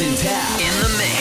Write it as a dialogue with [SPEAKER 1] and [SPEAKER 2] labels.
[SPEAKER 1] In the mix.